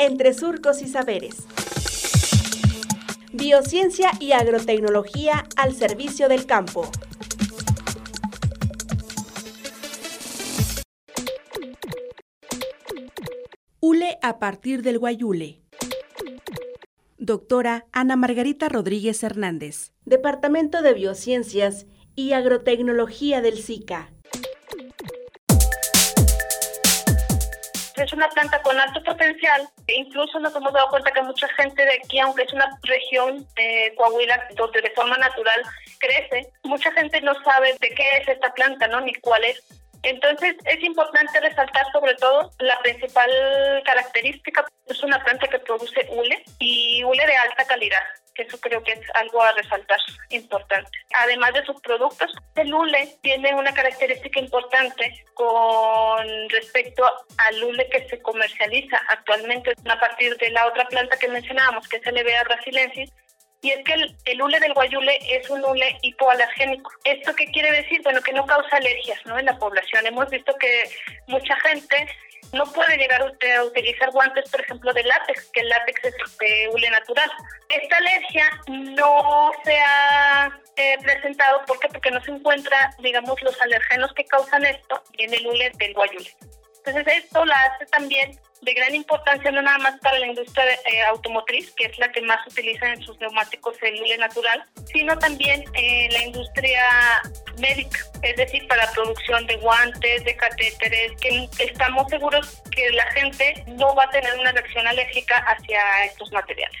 entre surcos y saberes. Biociencia y agrotecnología al servicio del campo. Hule a partir del guayule. Doctora Ana Margarita Rodríguez Hernández, Departamento de Biociencias y Agrotecnología del SICA. Es una planta con alto potencial. E incluso nos hemos dado cuenta que mucha gente de aquí, aunque es una región de Coahuila donde de forma natural crece, mucha gente no sabe de qué es esta planta, ¿no? Ni cuál es. Entonces es importante resaltar sobre todo la principal característica, es una planta que produce hule y hule de alta calidad eso creo que es algo a resaltar importante. Además de sus productos, el hule tiene una característica importante con respecto al hule que se comercializa actualmente a partir de la otra planta que mencionábamos, que es el EBA brasilensis, y es que el, hule del guayule es un hule hipoalergénico. ¿Esto qué quiere decir? Bueno, que no causa alergias ¿no? en la población. Hemos visto que mucha gente no puede llegar a utilizar guantes, por ejemplo, de látex, que el látex es de hule natural. Alergia no se ha eh, presentado ¿por qué? porque no se encuentra, digamos, los alergenos que causan esto en el hule del guayule. Entonces esto la hace también de gran importancia no nada más para la industria eh, automotriz, que es la que más utiliza en sus neumáticos el hule natural, sino también en la industria médica, es decir, para la producción de guantes, de catéteres, que estamos seguros que la gente no va a tener una reacción alérgica hacia estos materiales.